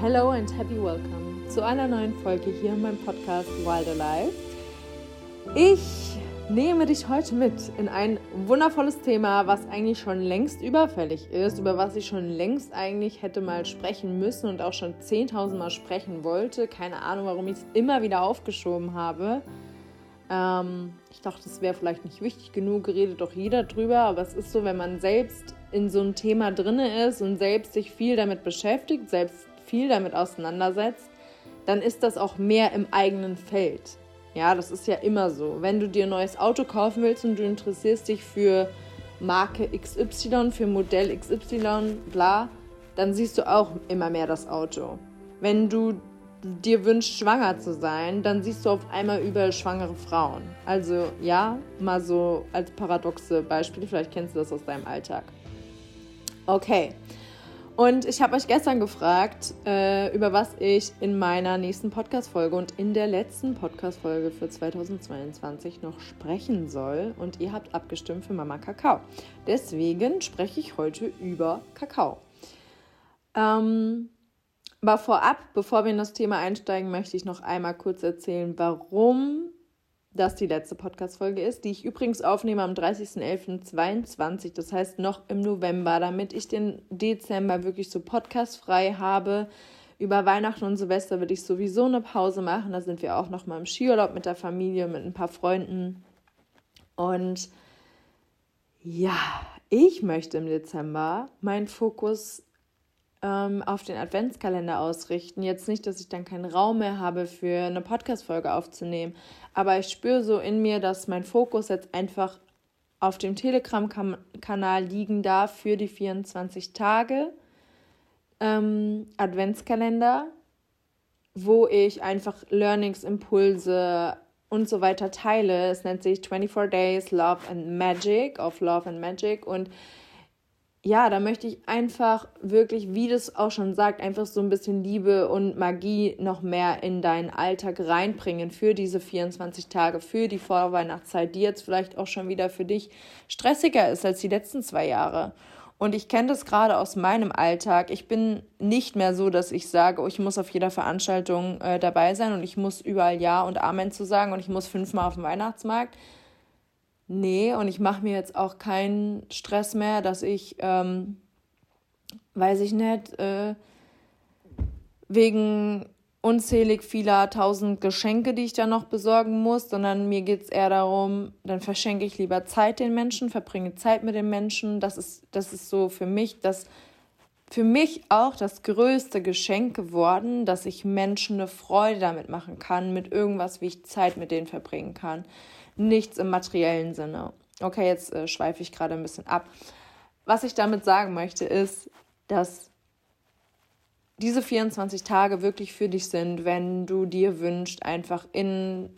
Hello and happy welcome zu einer neuen Folge hier in meinem Podcast Wild Alive. Ich nehme dich heute mit in ein wundervolles Thema, was eigentlich schon längst überfällig ist, über was ich schon längst eigentlich hätte mal sprechen müssen und auch schon 10.000 Mal sprechen wollte. Keine Ahnung, warum ich es immer wieder aufgeschoben habe. Ähm, ich dachte, es wäre vielleicht nicht wichtig genug, redet doch jeder drüber, aber es ist so, wenn man selbst in so ein Thema drinne ist und selbst sich viel damit beschäftigt, selbst viel damit auseinandersetzt, dann ist das auch mehr im eigenen Feld. Ja, das ist ja immer so. Wenn du dir ein neues Auto kaufen willst und du interessierst dich für Marke XY, für Modell XY, bla, dann siehst du auch immer mehr das Auto. Wenn du dir wünscht, schwanger zu sein, dann siehst du auf einmal überall schwangere Frauen. Also ja, mal so als paradoxe Beispiel, vielleicht kennst du das aus deinem Alltag. Okay. Und ich habe euch gestern gefragt, äh, über was ich in meiner nächsten Podcast-Folge und in der letzten Podcast-Folge für 2022 noch sprechen soll. Und ihr habt abgestimmt für Mama Kakao. Deswegen spreche ich heute über Kakao. Ähm, aber vorab, bevor wir in das Thema einsteigen, möchte ich noch einmal kurz erzählen, warum das die letzte Podcast-Folge ist, die ich übrigens aufnehme am 30.11.22, das heißt noch im November, damit ich den Dezember wirklich so podcastfrei habe. Über Weihnachten und Silvester würde ich sowieso eine Pause machen. Da sind wir auch noch mal im Skiurlaub mit der Familie, mit ein paar Freunden. Und ja, ich möchte im Dezember meinen Fokus ähm, auf den Adventskalender ausrichten. Jetzt nicht, dass ich dann keinen Raum mehr habe für eine Podcast-Folge aufzunehmen, aber ich spüre so in mir, dass mein Fokus jetzt einfach auf dem Telegram-Kanal liegen darf für die 24 Tage ähm, Adventskalender, wo ich einfach Learnings, Impulse und so weiter teile. Es nennt sich 24 Days Love and Magic, of Love and Magic und ja, da möchte ich einfach wirklich, wie das auch schon sagt, einfach so ein bisschen Liebe und Magie noch mehr in deinen Alltag reinbringen für diese 24 Tage, für die Vorweihnachtszeit, die jetzt vielleicht auch schon wieder für dich stressiger ist als die letzten zwei Jahre. Und ich kenne das gerade aus meinem Alltag. Ich bin nicht mehr so, dass ich sage, oh, ich muss auf jeder Veranstaltung äh, dabei sein und ich muss überall Ja und Amen zu sagen und ich muss fünfmal auf den Weihnachtsmarkt Nee, und ich mache mir jetzt auch keinen Stress mehr, dass ich, ähm, weiß ich nicht, äh, wegen unzählig vieler tausend Geschenke, die ich da noch besorgen muss, sondern mir geht es eher darum, dann verschenke ich lieber Zeit den Menschen, verbringe Zeit mit den Menschen. Das ist, das ist so für mich das für mich auch das größte Geschenk geworden, dass ich Menschen eine Freude damit machen kann, mit irgendwas, wie ich Zeit mit denen verbringen kann nichts im materiellen Sinne. Okay, jetzt äh, schweife ich gerade ein bisschen ab. Was ich damit sagen möchte, ist, dass diese 24 Tage wirklich für dich sind, wenn du dir wünschst, einfach in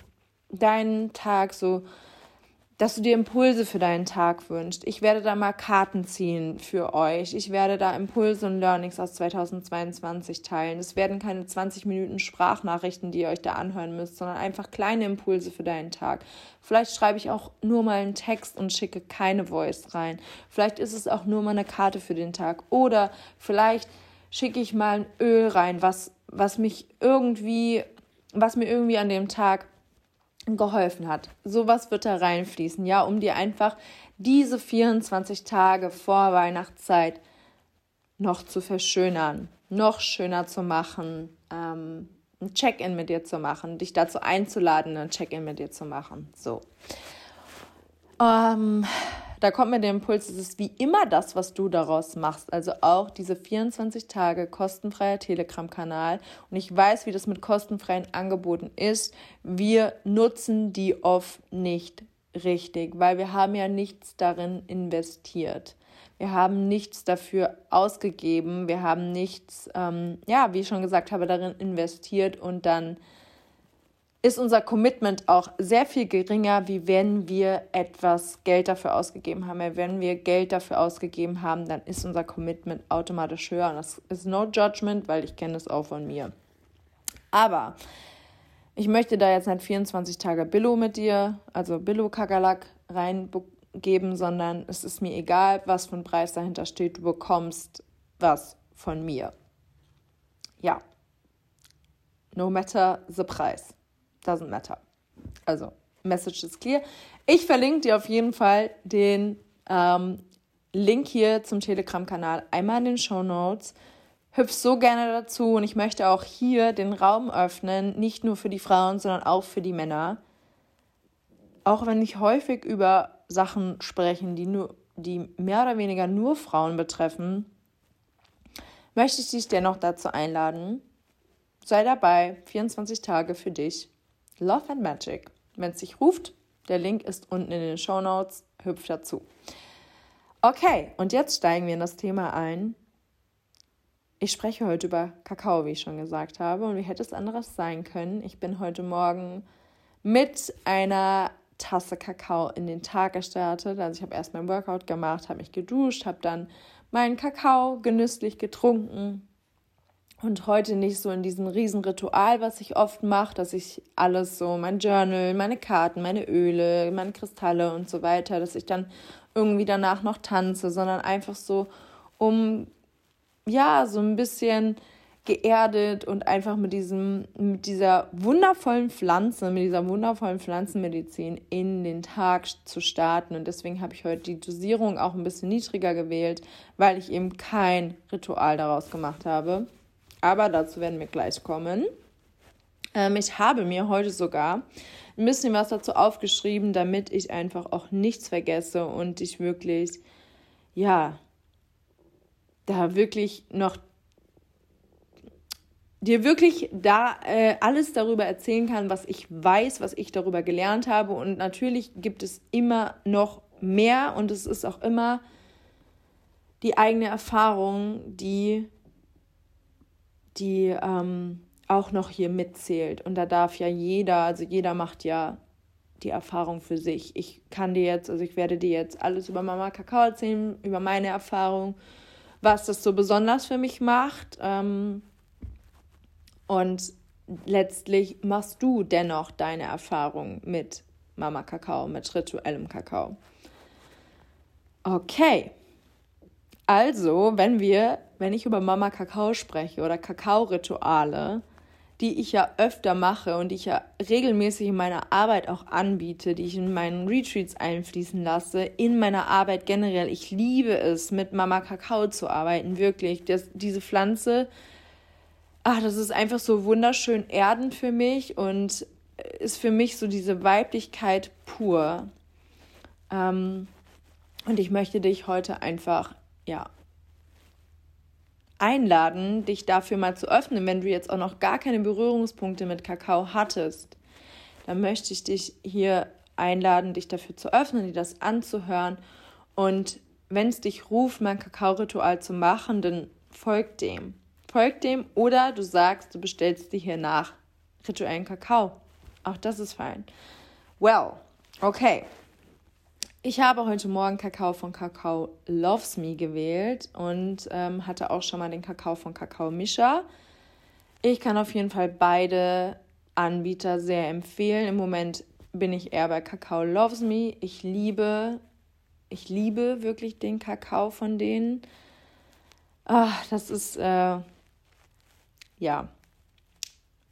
deinen Tag so dass du dir Impulse für deinen Tag wünschst. Ich werde da mal Karten ziehen für euch. Ich werde da Impulse und Learnings aus 2022 teilen. Es werden keine 20 Minuten Sprachnachrichten, die ihr euch da anhören müsst, sondern einfach kleine Impulse für deinen Tag. Vielleicht schreibe ich auch nur mal einen Text und schicke keine Voice rein. Vielleicht ist es auch nur mal eine Karte für den Tag. Oder vielleicht schicke ich mal ein Öl rein, was, was mich irgendwie, was mir irgendwie an dem Tag geholfen hat. Sowas wird da reinfließen, ja, um dir einfach diese 24 Tage vor Weihnachtszeit noch zu verschönern, noch schöner zu machen, ähm, ein Check-in mit dir zu machen, dich dazu einzuladen, ein Check-in mit dir zu machen. So. Ähm, da kommt mir der Impuls, es ist wie immer das, was du daraus machst. Also auch diese 24 Tage kostenfreier Telegram-Kanal. Und ich weiß, wie das mit kostenfreien Angeboten ist. Wir nutzen die oft nicht richtig, weil wir haben ja nichts darin investiert. Wir haben nichts dafür ausgegeben. Wir haben nichts, ähm, ja, wie ich schon gesagt habe, darin investiert und dann ist unser Commitment auch sehr viel geringer, wie wenn wir etwas Geld dafür ausgegeben haben. Wenn wir Geld dafür ausgegeben haben, dann ist unser Commitment automatisch höher. Und das ist no judgment, weil ich kenne es auch von mir. Aber ich möchte da jetzt nicht 24 Tage Billo mit dir, also Billo Kakerlak reingeben, sondern es ist mir egal, was für ein Preis dahinter steht. Du bekommst was von mir. Ja, no matter the price. Doesn't matter. Also, Message is clear. Ich verlinke dir auf jeden Fall den ähm, Link hier zum Telegram-Kanal einmal in den Show Notes. Hüpf so gerne dazu und ich möchte auch hier den Raum öffnen, nicht nur für die Frauen, sondern auch für die Männer. Auch wenn ich häufig über Sachen sprechen, die nur, die mehr oder weniger nur Frauen betreffen, möchte ich dich dennoch dazu einladen. Sei dabei, 24 Tage für dich. Love and Magic. Wenn es dich ruft, der Link ist unten in den Show Notes. Hüpf dazu. Okay, und jetzt steigen wir in das Thema ein. Ich spreche heute über Kakao, wie ich schon gesagt habe. Und wie hätte es anderes sein können? Ich bin heute Morgen mit einer Tasse Kakao in den Tag gestartet. Also ich habe erst mein Workout gemacht, habe mich geduscht, habe dann meinen Kakao genüsslich getrunken. Und heute nicht so in diesem riesen Ritual, was ich oft mache, dass ich alles so, mein Journal, meine Karten, meine Öle, meine Kristalle und so weiter, dass ich dann irgendwie danach noch tanze, sondern einfach so, um ja, so ein bisschen geerdet und einfach mit diesem, mit dieser wundervollen Pflanze, mit dieser wundervollen Pflanzenmedizin in den Tag zu starten. Und deswegen habe ich heute die Dosierung auch ein bisschen niedriger gewählt, weil ich eben kein Ritual daraus gemacht habe. Aber dazu werden wir gleich kommen. Ähm, ich habe mir heute sogar ein bisschen was dazu aufgeschrieben, damit ich einfach auch nichts vergesse und ich wirklich, ja, da wirklich noch dir wirklich da äh, alles darüber erzählen kann, was ich weiß, was ich darüber gelernt habe. Und natürlich gibt es immer noch mehr und es ist auch immer die eigene Erfahrung, die, die ähm, auch noch hier mitzählt. Und da darf ja jeder, also jeder macht ja die Erfahrung für sich. Ich kann dir jetzt, also ich werde dir jetzt alles über Mama Kakao erzählen, über meine Erfahrung, was das so besonders für mich macht. Ähm, und letztlich machst du dennoch deine Erfahrung mit Mama Kakao, mit rituellem Kakao. Okay. Also, wenn wir, wenn ich über Mama Kakao spreche oder Kakao-Rituale, die ich ja öfter mache und die ich ja regelmäßig in meiner Arbeit auch anbiete, die ich in meinen Retreats einfließen lasse, in meiner Arbeit generell. Ich liebe es, mit Mama Kakao zu arbeiten, wirklich. Das, diese Pflanze, ach, das ist einfach so wunderschön erdend für mich und ist für mich so diese Weiblichkeit pur. Ähm, und ich möchte dich heute einfach, ja, einladen, dich dafür mal zu öffnen, wenn du jetzt auch noch gar keine Berührungspunkte mit Kakao hattest. Dann möchte ich dich hier einladen, dich dafür zu öffnen, dir das anzuhören. Und wenn es dich ruft, mein Kakao-Ritual zu machen, dann folg dem. Folg dem oder du sagst, du bestellst dir hier nach rituellen Kakao. Auch das ist fein. Well, okay. Ich habe heute Morgen Kakao von Kakao Loves Me gewählt und ähm, hatte auch schon mal den Kakao von Kakao Misha. Ich kann auf jeden Fall beide Anbieter sehr empfehlen. Im Moment bin ich eher bei Kakao Loves Me. Ich liebe, ich liebe wirklich den Kakao von denen. Ach, das ist, äh, ja,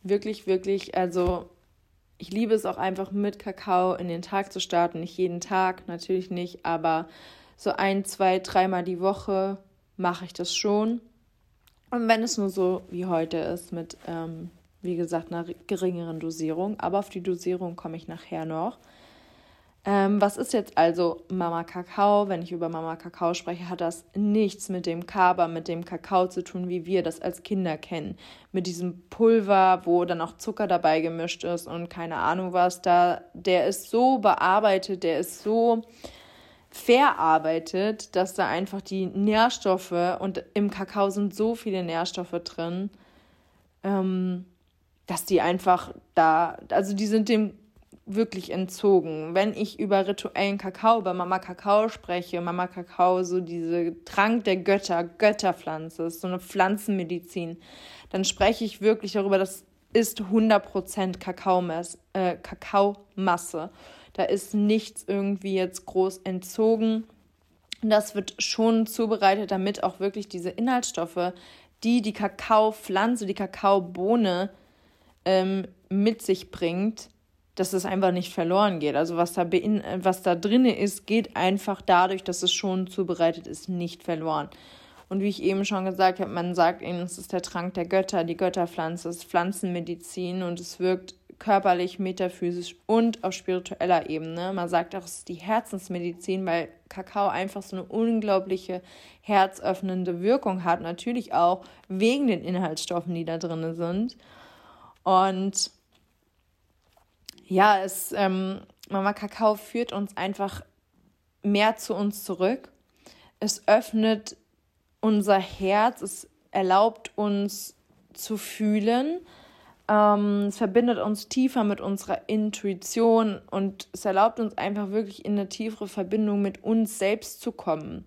wirklich, wirklich, also ich liebe es auch einfach mit Kakao in den Tag zu starten. Nicht jeden Tag, natürlich nicht, aber so ein, zwei, dreimal die Woche mache ich das schon. Und wenn es nur so wie heute ist, mit, ähm, wie gesagt, einer geringeren Dosierung. Aber auf die Dosierung komme ich nachher noch. Ähm, was ist jetzt also Mama Kakao? Wenn ich über Mama Kakao spreche, hat das nichts mit dem Kaba, mit dem Kakao zu tun, wie wir das als Kinder kennen. Mit diesem Pulver, wo dann auch Zucker dabei gemischt ist und keine Ahnung was da. Der ist so bearbeitet, der ist so verarbeitet, dass da einfach die Nährstoffe und im Kakao sind so viele Nährstoffe drin, ähm, dass die einfach da, also die sind dem wirklich entzogen. Wenn ich über rituellen Kakao, über Mama Kakao spreche, Mama Kakao, so diese Trank der Götter, Götterpflanze, ist so eine Pflanzenmedizin, dann spreche ich wirklich darüber, das ist 100% Kakaomasse, äh, Kakaomasse. Da ist nichts irgendwie jetzt groß entzogen. Das wird schon zubereitet, damit auch wirklich diese Inhaltsstoffe, die die Kakaopflanze, die Kakaobohne ähm, mit sich bringt, dass es einfach nicht verloren geht. Also was da, was da drin ist, geht einfach dadurch, dass es schon zubereitet ist, nicht verloren. Und wie ich eben schon gesagt habe, man sagt eben, es ist der Trank der Götter, die Götterpflanze, es ist Pflanzenmedizin und es wirkt körperlich, metaphysisch und auf spiritueller Ebene. Man sagt auch, es ist die Herzensmedizin, weil Kakao einfach so eine unglaubliche herzöffnende Wirkung hat. Natürlich auch wegen den Inhaltsstoffen, die da drin sind. Und ja, es, ähm, Mama Kakao führt uns einfach mehr zu uns zurück. Es öffnet unser Herz, es erlaubt uns zu fühlen. Ähm, es verbindet uns tiefer mit unserer Intuition und es erlaubt uns einfach wirklich in eine tiefere Verbindung mit uns selbst zu kommen.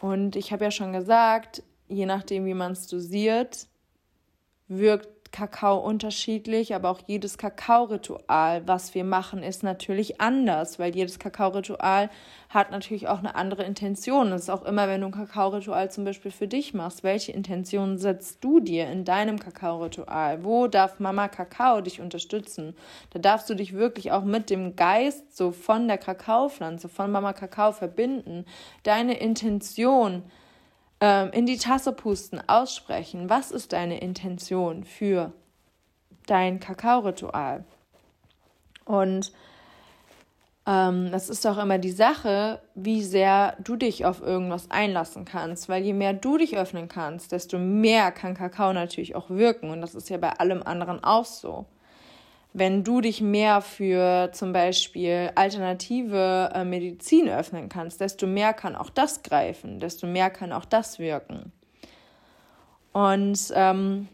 Und ich habe ja schon gesagt, je nachdem, wie man es dosiert, wirkt Kakao unterschiedlich, aber auch jedes Kakao-Ritual, was wir machen, ist natürlich anders, weil jedes Kakao-Ritual hat natürlich auch eine andere Intention. Es ist auch immer, wenn du ein Kakao-Ritual zum Beispiel für dich machst, welche Intention setzt du dir in deinem Kakao-Ritual? Wo darf Mama Kakao dich unterstützen? Da darfst du dich wirklich auch mit dem Geist so von der Kakaopflanze, von Mama Kakao verbinden. Deine Intention in die Tasse pusten, aussprechen. Was ist deine Intention für dein Kakao-Ritual? Und ähm, das ist auch immer die Sache, wie sehr du dich auf irgendwas einlassen kannst. Weil je mehr du dich öffnen kannst, desto mehr kann Kakao natürlich auch wirken. Und das ist ja bei allem anderen auch so wenn du dich mehr für zum Beispiel alternative äh, Medizin öffnen kannst, desto mehr kann auch das greifen, desto mehr kann auch das wirken. Und ähm,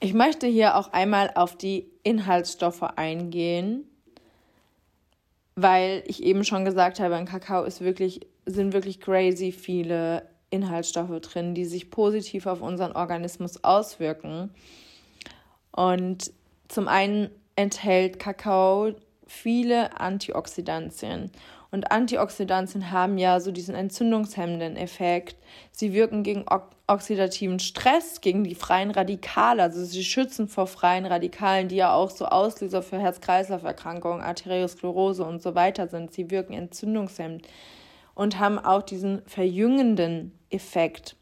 ich möchte hier auch einmal auf die Inhaltsstoffe eingehen, weil ich eben schon gesagt habe, in Kakao ist wirklich, sind wirklich crazy viele Inhaltsstoffe drin, die sich positiv auf unseren Organismus auswirken. Und zum einen enthält Kakao viele Antioxidantien. Und Antioxidantien haben ja so diesen entzündungshemmenden Effekt. Sie wirken gegen oxidativen Stress, gegen die freien Radikale. Also sie schützen vor freien Radikalen, die ja auch so Auslöser für Herz-Kreislauf-Erkrankungen, Arteriosklerose und so weiter sind. Sie wirken entzündungshemmend und haben auch diesen verjüngenden Effekt.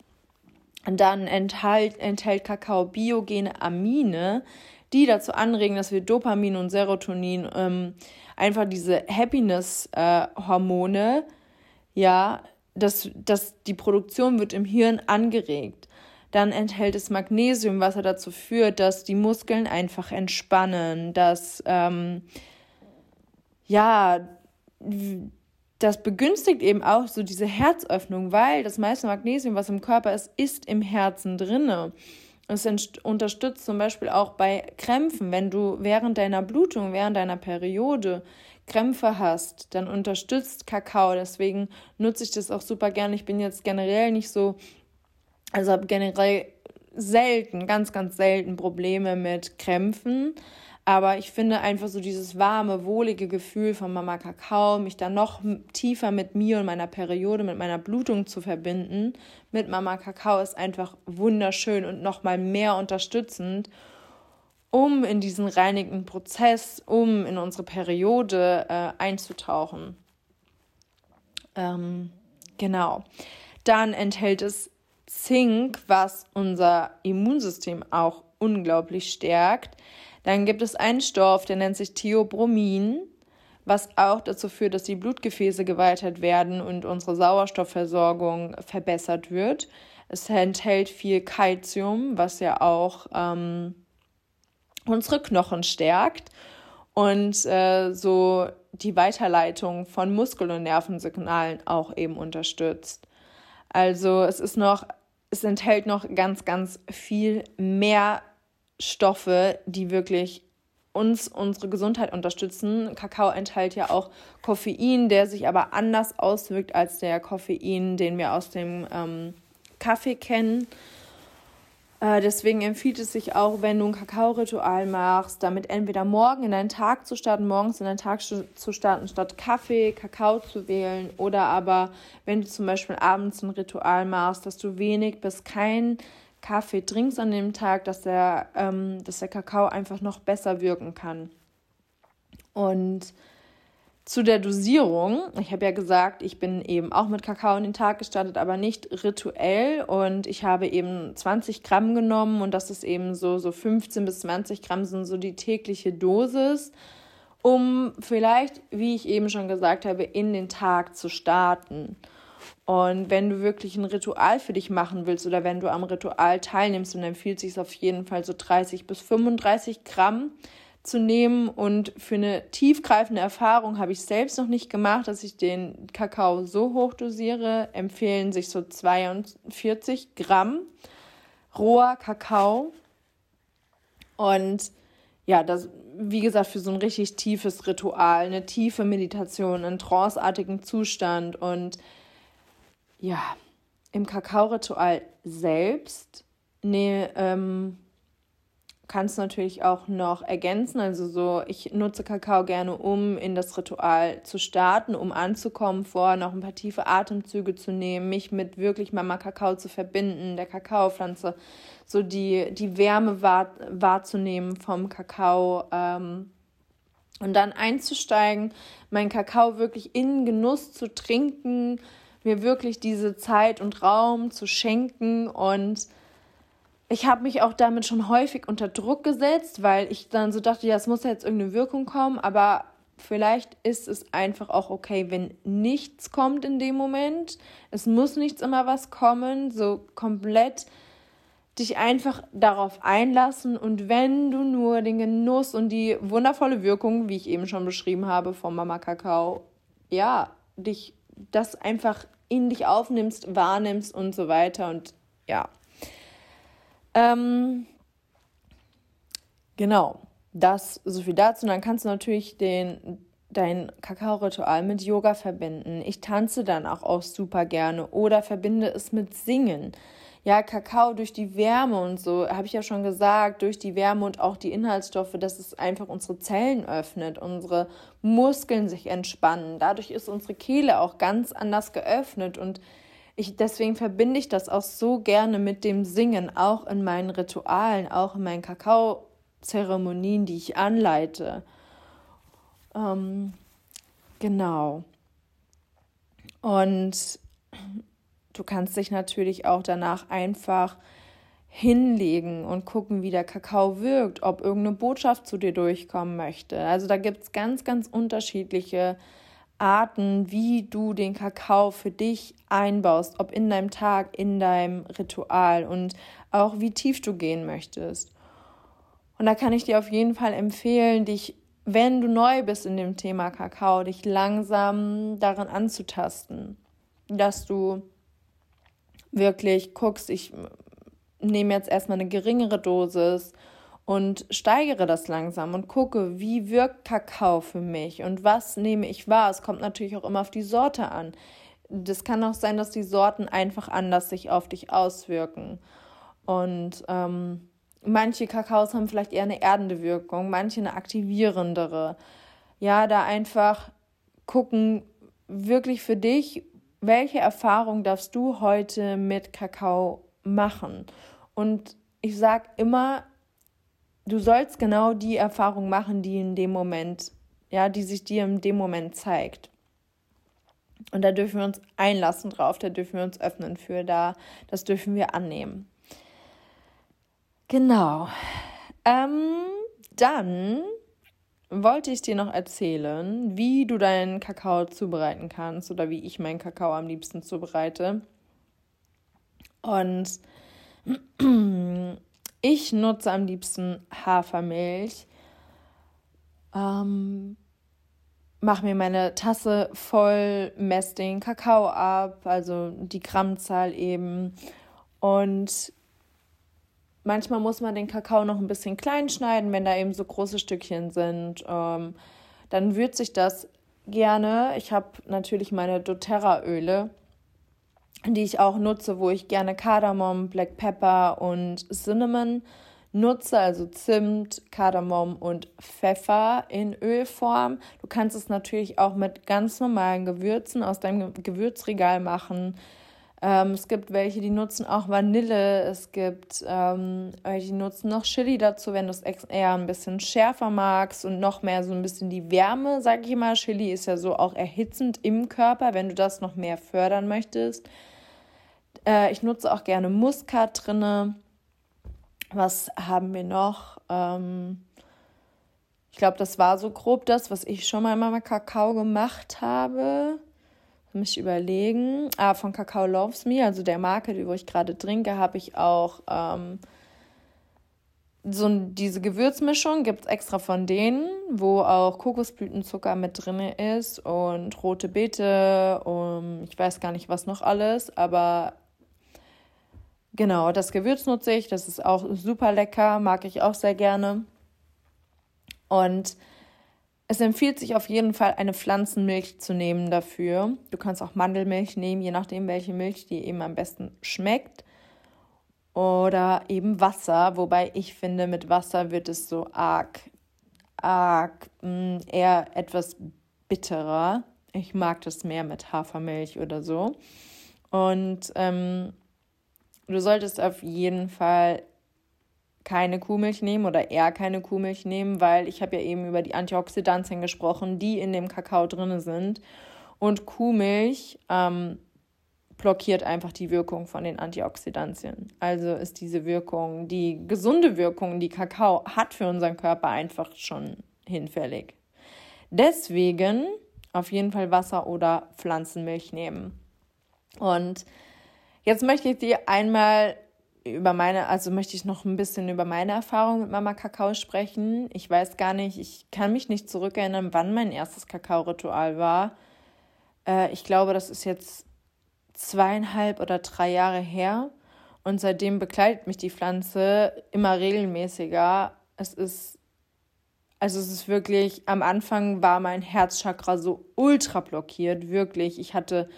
Und dann enthält, enthält Kakao biogene Amine, die dazu anregen, dass wir Dopamin und Serotonin, ähm, einfach diese Happiness-Hormone, äh, ja, dass, dass die Produktion wird im Hirn angeregt. Dann enthält es Magnesium, was er dazu führt, dass die Muskeln einfach entspannen, dass ähm, ja, das begünstigt eben auch so diese Herzöffnung, weil das meiste Magnesium, was im Körper ist, ist im Herzen drinne. Es unterstützt zum Beispiel auch bei Krämpfen, wenn du während deiner Blutung, während deiner Periode Krämpfe hast, dann unterstützt Kakao. Deswegen nutze ich das auch super gerne. Ich bin jetzt generell nicht so, also habe generell selten, ganz, ganz selten Probleme mit Krämpfen. Aber ich finde einfach so dieses warme, wohlige Gefühl von Mama Kakao, mich da noch tiefer mit mir und meiner Periode, mit meiner Blutung zu verbinden, mit Mama Kakao ist einfach wunderschön und nochmal mehr unterstützend, um in diesen reinigenden Prozess, um in unsere Periode äh, einzutauchen. Ähm, genau. Dann enthält es Zink, was unser Immunsystem auch unglaublich stärkt. Dann gibt es einen Stoff, der nennt sich Theobromin, was auch dazu führt, dass die Blutgefäße geweitet werden und unsere Sauerstoffversorgung verbessert wird. Es enthält viel Kalzium, was ja auch ähm, unsere Knochen stärkt und äh, so die Weiterleitung von Muskel- und Nervensignalen auch eben unterstützt. Also es ist noch, es enthält noch ganz, ganz viel mehr Stoffe, die wirklich uns unsere Gesundheit unterstützen. Kakao enthält ja auch Koffein, der sich aber anders auswirkt als der Koffein, den wir aus dem ähm, Kaffee kennen. Äh, deswegen empfiehlt es sich auch, wenn du ein Kakao-Ritual machst, damit entweder morgen in deinen Tag zu starten, morgens in deinen Tag zu starten, statt Kaffee, Kakao zu wählen. Oder aber, wenn du zum Beispiel abends ein Ritual machst, dass du wenig bis kein Kaffee trinkst an dem Tag, dass der, ähm, dass der Kakao einfach noch besser wirken kann. Und zu der Dosierung. Ich habe ja gesagt, ich bin eben auch mit Kakao in den Tag gestartet, aber nicht rituell. Und ich habe eben 20 Gramm genommen und das ist eben so, so 15 bis 20 Gramm sind so die tägliche Dosis, um vielleicht, wie ich eben schon gesagt habe, in den Tag zu starten. Und wenn du wirklich ein Ritual für dich machen willst oder wenn du am Ritual teilnimmst, dann empfiehlt sich auf jeden Fall so 30 bis 35 Gramm zu nehmen. Und für eine tiefgreifende Erfahrung habe ich selbst noch nicht gemacht, dass ich den Kakao so hoch dosiere. Empfehlen sich so 42 Gramm roher Kakao. Und ja, das, wie gesagt, für so ein richtig tiefes Ritual, eine tiefe Meditation, einen tranceartigen Zustand. Und ja, im Kakao-Ritual selbst ne, ähm, kannst natürlich auch noch ergänzen. Also so, ich nutze Kakao gerne, um in das Ritual zu starten, um anzukommen, vorher noch ein paar tiefe Atemzüge zu nehmen, mich mit wirklich Mama Kakao zu verbinden, der Kakaopflanze, so die, die Wärme wahr, wahrzunehmen vom Kakao. Ähm, und dann einzusteigen, meinen Kakao wirklich in Genuss zu trinken, mir wirklich diese Zeit und Raum zu schenken. Und ich habe mich auch damit schon häufig unter Druck gesetzt, weil ich dann so dachte, ja, es muss jetzt irgendeine Wirkung kommen, aber vielleicht ist es einfach auch okay, wenn nichts kommt in dem Moment. Es muss nichts immer was kommen, so komplett dich einfach darauf einlassen. Und wenn du nur den Genuss und die wundervolle Wirkung, wie ich eben schon beschrieben habe, vom Mama Kakao, ja, dich das einfach in dich aufnimmst, wahrnimmst und so weiter und ja, ähm, genau, das so viel dazu. Und dann kannst du natürlich den, dein Kakao-Ritual mit Yoga verbinden. Ich tanze dann auch, auch super gerne oder verbinde es mit Singen. Ja, Kakao durch die Wärme und so, habe ich ja schon gesagt, durch die Wärme und auch die Inhaltsstoffe, dass es einfach unsere Zellen öffnet, unsere Muskeln sich entspannen. Dadurch ist unsere Kehle auch ganz anders geöffnet und ich, deswegen verbinde ich das auch so gerne mit dem Singen, auch in meinen Ritualen, auch in meinen Kakao-Zeremonien, die ich anleite. Ähm, genau. Und du kannst dich natürlich auch danach einfach hinlegen und gucken, wie der Kakao wirkt, ob irgendeine Botschaft zu dir durchkommen möchte. Also da gibt es ganz, ganz unterschiedliche Arten, wie du den Kakao für dich einbaust, ob in deinem Tag, in deinem Ritual und auch wie tief du gehen möchtest. Und da kann ich dir auf jeden Fall empfehlen, dich, wenn du neu bist in dem Thema Kakao, dich langsam daran anzutasten, dass du wirklich guckst, ich nehme jetzt erstmal eine geringere Dosis und steigere das langsam und gucke, wie wirkt Kakao für mich und was nehme ich wahr. Es kommt natürlich auch immer auf die Sorte an. Das kann auch sein, dass die Sorten einfach anders sich auf dich auswirken. Und ähm, manche Kakaos haben vielleicht eher eine erdende Wirkung, manche eine aktivierendere. Ja, da einfach gucken, wirklich für dich, welche Erfahrung darfst du heute mit Kakao machen? Und ich sage immer, du sollst genau die Erfahrung machen, die in dem Moment, ja, die sich dir in dem Moment zeigt. Und da dürfen wir uns einlassen drauf, da dürfen wir uns öffnen für, da, das dürfen wir annehmen. Genau. Ähm, dann wollte ich dir noch erzählen, wie du deinen Kakao zubereiten kannst oder wie ich meinen Kakao am liebsten zubereite. Und ich nutze am liebsten Hafermilch. Ähm, mache mir meine Tasse voll, messe den Kakao ab, also die Grammzahl eben. Und manchmal muss man den Kakao noch ein bisschen klein schneiden, wenn da eben so große Stückchen sind. Ähm, dann würze ich das gerne. Ich habe natürlich meine doTERRA-Öle die ich auch nutze, wo ich gerne Kardamom, Black Pepper und Cinnamon nutze, also Zimt, Kardamom und Pfeffer in Ölform. Du kannst es natürlich auch mit ganz normalen Gewürzen aus deinem Gewürzregal machen. Ähm, es gibt welche, die nutzen auch Vanille. Es gibt ähm, welche, die nutzen noch Chili dazu, wenn du es eher ein bisschen schärfer magst und noch mehr so ein bisschen die Wärme, sag ich mal. Chili ist ja so auch erhitzend im Körper, wenn du das noch mehr fördern möchtest. Äh, ich nutze auch gerne Muskat drinne. Was haben wir noch? Ähm, ich glaube, das war so grob das, was ich schon mal mit Kakao gemacht habe mich überlegen. Ah, von Kakao Loves Me, also der Marke, wo ich gerade trinke, habe ich auch ähm, so diese Gewürzmischung, gibt es extra von denen, wo auch Kokosblütenzucker mit drin ist und rote Beete und ich weiß gar nicht, was noch alles, aber genau, das Gewürz nutze ich, das ist auch super lecker, mag ich auch sehr gerne. Und es empfiehlt sich auf jeden Fall, eine Pflanzenmilch zu nehmen dafür. Du kannst auch Mandelmilch nehmen, je nachdem, welche Milch dir eben am besten schmeckt. Oder eben Wasser, wobei ich finde, mit Wasser wird es so arg, arg, mh, mm, eher etwas bitterer. Ich mag das mehr mit Hafermilch oder so. Und ähm, du solltest auf jeden Fall keine Kuhmilch nehmen oder eher keine Kuhmilch nehmen, weil ich habe ja eben über die Antioxidantien gesprochen, die in dem Kakao drin sind. Und Kuhmilch ähm, blockiert einfach die Wirkung von den Antioxidantien. Also ist diese Wirkung, die gesunde Wirkung, die Kakao hat für unseren Körper einfach schon hinfällig. Deswegen auf jeden Fall Wasser oder Pflanzenmilch nehmen. Und jetzt möchte ich dir einmal über meine, also möchte ich noch ein bisschen über meine Erfahrung mit Mama Kakao sprechen. Ich weiß gar nicht, ich kann mich nicht zurückerinnern, wann mein erstes Kakao-Ritual war. Äh, ich glaube, das ist jetzt zweieinhalb oder drei Jahre her. Und seitdem begleitet mich die Pflanze immer regelmäßiger. Es ist, also es ist wirklich, am Anfang war mein Herzchakra so ultra blockiert, wirklich. Ich hatte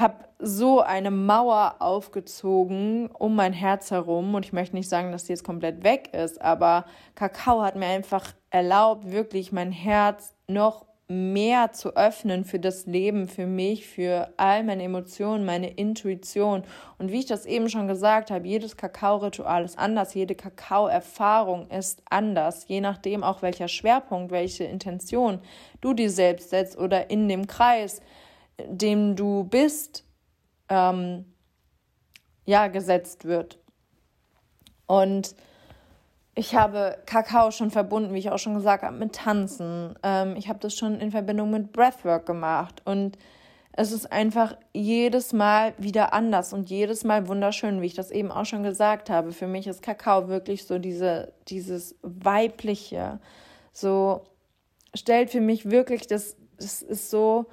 habe so eine Mauer aufgezogen um mein Herz herum und ich möchte nicht sagen, dass die jetzt komplett weg ist, aber Kakao hat mir einfach erlaubt, wirklich mein Herz noch mehr zu öffnen für das Leben, für mich, für all meine Emotionen, meine Intuition. Und wie ich das eben schon gesagt habe, jedes Kakao-Ritual ist anders, jede Kakao-Erfahrung ist anders, je nachdem auch welcher Schwerpunkt, welche Intention du dir selbst setzt oder in dem Kreis dem du bist, ähm, ja, gesetzt wird. Und ich habe Kakao schon verbunden, wie ich auch schon gesagt habe, mit Tanzen. Ähm, ich habe das schon in Verbindung mit Breathwork gemacht. Und es ist einfach jedes Mal wieder anders und jedes Mal wunderschön, wie ich das eben auch schon gesagt habe. Für mich ist Kakao wirklich so diese, dieses Weibliche. So stellt für mich wirklich das, das ist so,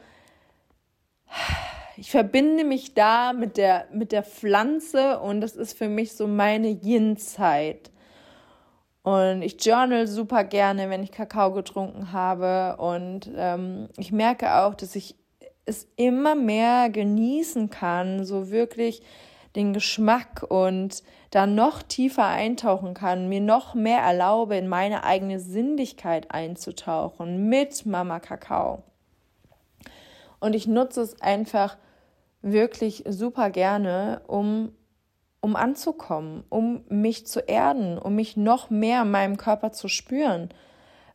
ich verbinde mich da mit der, mit der Pflanze und das ist für mich so meine Yin-Zeit. Und ich journal super gerne, wenn ich Kakao getrunken habe. Und ähm, ich merke auch, dass ich es immer mehr genießen kann, so wirklich den Geschmack und da noch tiefer eintauchen kann, mir noch mehr erlaube, in meine eigene Sinnlichkeit einzutauchen mit Mama Kakao. Und ich nutze es einfach wirklich super gerne, um, um anzukommen, um mich zu erden, um mich noch mehr in meinem Körper zu spüren.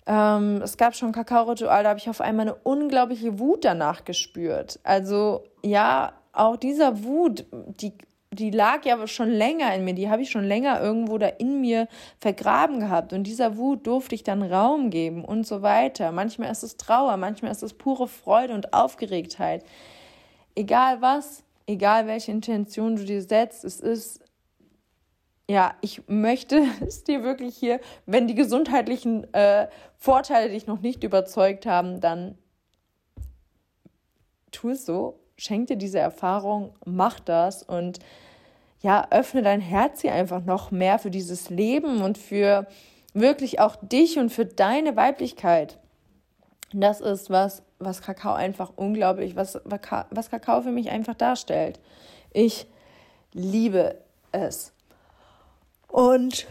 Ähm, es gab schon Kakao-Ritual, da habe ich auf einmal eine unglaubliche Wut danach gespürt. Also ja, auch dieser Wut, die die lag ja schon länger in mir, die habe ich schon länger irgendwo da in mir vergraben gehabt. Und dieser Wut durfte ich dann Raum geben und so weiter. Manchmal ist es Trauer, manchmal ist es pure Freude und Aufgeregtheit. Egal was, egal welche Intention du dir setzt, es ist, ja, ich möchte es dir wirklich hier, wenn die gesundheitlichen äh, Vorteile dich noch nicht überzeugt haben, dann tu es so schenk dir diese Erfahrung, mach das und ja, öffne dein Herz hier einfach noch mehr für dieses Leben und für wirklich auch dich und für deine Weiblichkeit. Das ist was, was Kakao einfach unglaublich, was, was Kakao für mich einfach darstellt. Ich liebe es. Und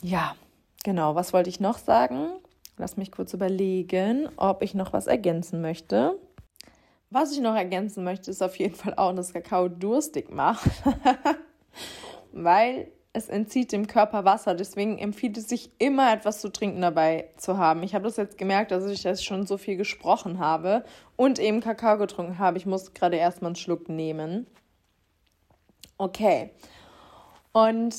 ja, genau, was wollte ich noch sagen? Lass mich kurz überlegen, ob ich noch was ergänzen möchte. Was ich noch ergänzen möchte, ist auf jeden Fall auch, dass Kakao durstig macht, weil es entzieht dem Körper Wasser. Deswegen empfiehlt es sich immer etwas zu trinken dabei zu haben. Ich habe das jetzt gemerkt, dass ich jetzt schon so viel gesprochen habe und eben Kakao getrunken habe. Ich muss gerade erstmal einen Schluck nehmen. Okay. Und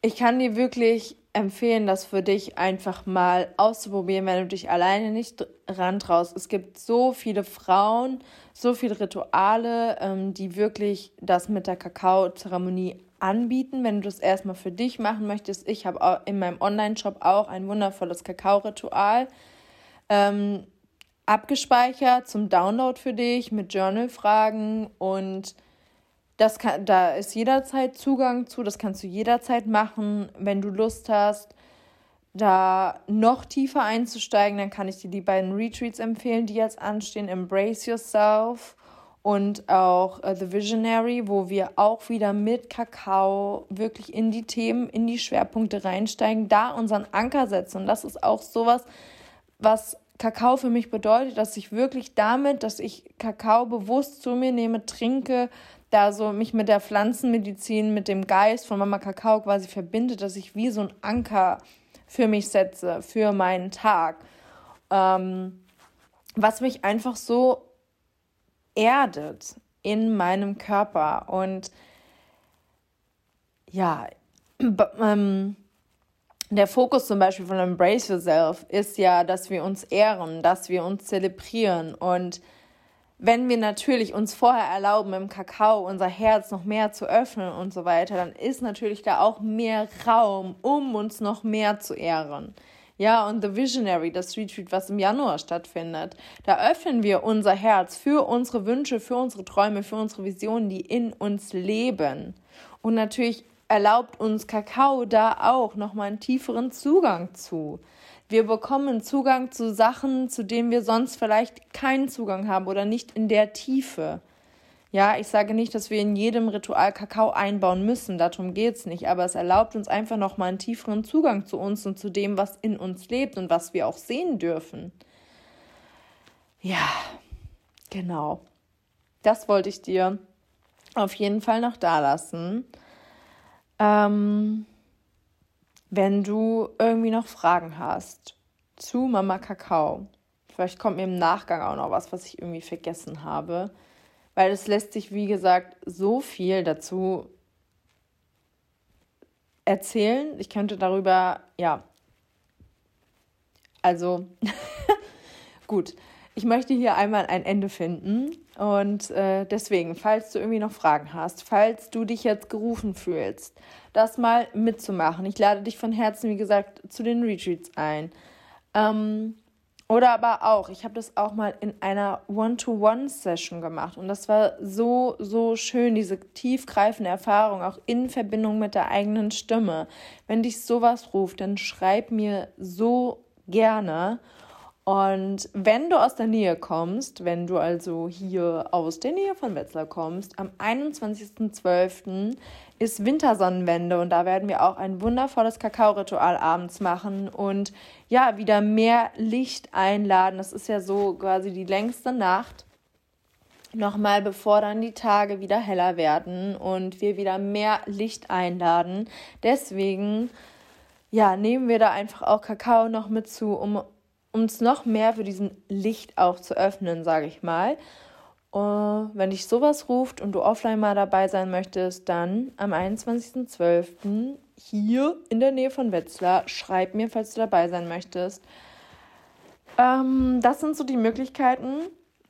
ich kann dir wirklich empfehlen, das für dich einfach mal auszuprobieren, wenn du dich alleine nicht rantraust. Es gibt so viele Frauen, so viele Rituale, ähm, die wirklich das mit der Kakao-Zeremonie anbieten, wenn du das erstmal für dich machen möchtest. Ich habe in meinem Online-Shop auch ein wundervolles Kakao-Ritual ähm, abgespeichert zum Download für dich mit Journal-Fragen und das kann, da ist jederzeit Zugang zu, das kannst du jederzeit machen, wenn du Lust hast, da noch tiefer einzusteigen, dann kann ich dir die beiden Retreats empfehlen, die jetzt anstehen, Embrace Yourself und auch uh, The Visionary, wo wir auch wieder mit Kakao wirklich in die Themen, in die Schwerpunkte reinsteigen, da unseren Anker setzen. Und das ist auch sowas, was Kakao für mich bedeutet, dass ich wirklich damit, dass ich Kakao bewusst zu mir nehme, trinke, da so mich mit der Pflanzenmedizin, mit dem Geist von Mama Kakao quasi verbindet, dass ich wie so ein Anker für mich setze, für meinen Tag. Ähm, was mich einfach so erdet in meinem Körper. Und ja, ähm, der Fokus zum Beispiel von Embrace Yourself ist ja, dass wir uns ehren, dass wir uns zelebrieren und wenn wir natürlich uns vorher erlauben, im Kakao unser Herz noch mehr zu öffnen und so weiter, dann ist natürlich da auch mehr Raum, um uns noch mehr zu ehren. Ja, und The Visionary, das Retreat, was im Januar stattfindet, da öffnen wir unser Herz für unsere Wünsche, für unsere Träume, für unsere Visionen, die in uns leben. Und natürlich erlaubt uns Kakao da auch nochmal einen tieferen Zugang zu. Wir bekommen Zugang zu Sachen, zu denen wir sonst vielleicht keinen Zugang haben oder nicht in der Tiefe. Ja, ich sage nicht, dass wir in jedem Ritual Kakao einbauen müssen, darum geht es nicht, aber es erlaubt uns einfach nochmal einen tieferen Zugang zu uns und zu dem, was in uns lebt und was wir auch sehen dürfen. Ja, genau. Das wollte ich dir auf jeden Fall noch da lassen. Ähm, wenn du irgendwie noch Fragen hast zu Mama Kakao, vielleicht kommt mir im Nachgang auch noch was, was ich irgendwie vergessen habe, weil es lässt sich, wie gesagt, so viel dazu erzählen. Ich könnte darüber, ja, also gut, ich möchte hier einmal ein Ende finden und äh, deswegen, falls du irgendwie noch Fragen hast, falls du dich jetzt gerufen fühlst, das mal mitzumachen, ich lade dich von Herzen, wie gesagt, zu den Retreats ein. Ähm, oder aber auch, ich habe das auch mal in einer One-to-One-Session gemacht und das war so, so schön, diese tiefgreifende Erfahrung, auch in Verbindung mit der eigenen Stimme. Wenn dich sowas ruft, dann schreib mir so gerne und wenn du aus der Nähe kommst, wenn du also hier aus der Nähe von Wetzlar kommst, am 21.12. ist Wintersonnenwende und da werden wir auch ein wundervolles Kakao-Ritual abends machen und ja, wieder mehr Licht einladen. Das ist ja so quasi die längste Nacht. Nochmal bevor dann die Tage wieder heller werden und wir wieder mehr Licht einladen. Deswegen, ja, nehmen wir da einfach auch Kakao noch mit zu, um uns noch mehr für diesen Licht auch zu öffnen, sage ich mal. Und wenn dich sowas ruft und du offline mal dabei sein möchtest, dann am 21.12. hier in der Nähe von Wetzlar, schreib mir, falls du dabei sein möchtest. Ähm, das sind so die Möglichkeiten,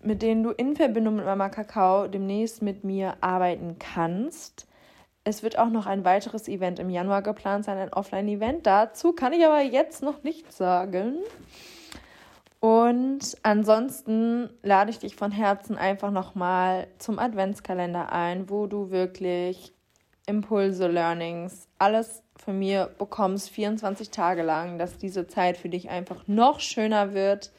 mit denen du in Verbindung mit Mama Kakao demnächst mit mir arbeiten kannst. Es wird auch noch ein weiteres Event im Januar geplant sein, ein Offline-Event. Dazu kann ich aber jetzt noch nichts sagen. Und ansonsten lade ich dich von Herzen einfach nochmal zum Adventskalender ein, wo du wirklich Impulse, Learnings, alles von mir bekommst, 24 Tage lang, dass diese Zeit für dich einfach noch schöner wird,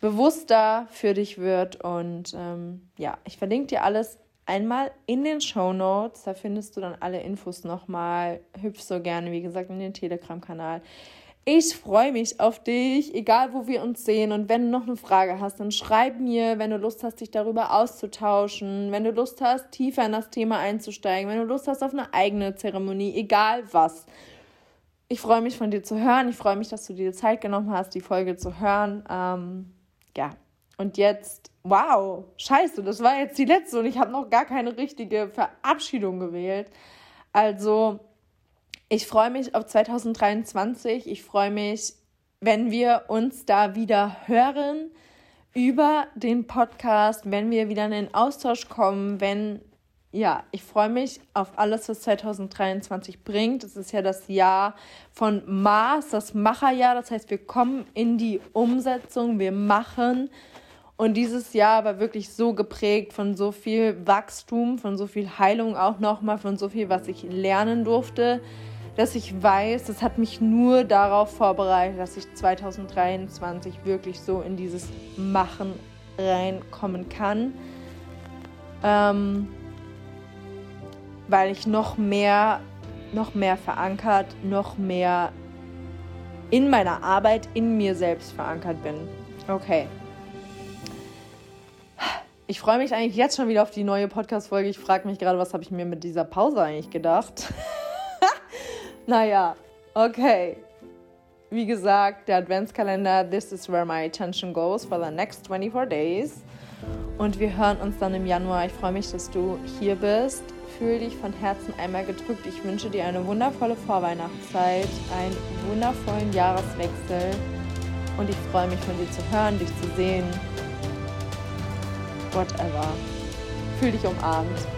bewusster für dich wird. Und ähm, ja, ich verlinke dir alles einmal in den Show Notes. Da findest du dann alle Infos nochmal. Hüpf so gerne, wie gesagt, in den Telegram-Kanal. Ich freue mich auf dich, egal wo wir uns sehen. Und wenn du noch eine Frage hast, dann schreib mir, wenn du Lust hast, dich darüber auszutauschen, wenn du Lust hast, tiefer in das Thema einzusteigen, wenn du Lust hast auf eine eigene Zeremonie, egal was. Ich freue mich von dir zu hören. Ich freue mich, dass du dir Zeit genommen hast, die Folge zu hören. Ähm, ja, und jetzt, wow, scheiße, das war jetzt die letzte und ich habe noch gar keine richtige Verabschiedung gewählt. Also, ich freue mich auf 2023. Ich freue mich, wenn wir uns da wieder hören über den Podcast, wenn wir wieder in den Austausch kommen, wenn ja, ich freue mich auf alles, was 2023 bringt. Es ist ja das Jahr von Mars, das Macherjahr. Das heißt, wir kommen in die Umsetzung, wir machen. Und dieses Jahr war wirklich so geprägt von so viel Wachstum, von so viel Heilung auch nochmal, von so viel, was ich lernen durfte dass ich weiß, das hat mich nur darauf vorbereitet, dass ich 2023 wirklich so in dieses Machen reinkommen kann. Ähm, weil ich noch mehr, noch mehr verankert, noch mehr in meiner Arbeit, in mir selbst verankert bin. Okay. Ich freue mich eigentlich jetzt schon wieder auf die neue Podcast-Folge. Ich frage mich gerade, was habe ich mir mit dieser Pause eigentlich gedacht? Naja, okay. Wie gesagt, der Adventskalender, this is where my attention goes for the next 24 days. Und wir hören uns dann im Januar. Ich freue mich, dass du hier bist. Fühl dich von Herzen einmal gedrückt. Ich wünsche dir eine wundervolle Vorweihnachtszeit, einen wundervollen Jahreswechsel. Und ich freue mich von dir zu hören, dich zu sehen. Whatever. Fühl dich umarmt.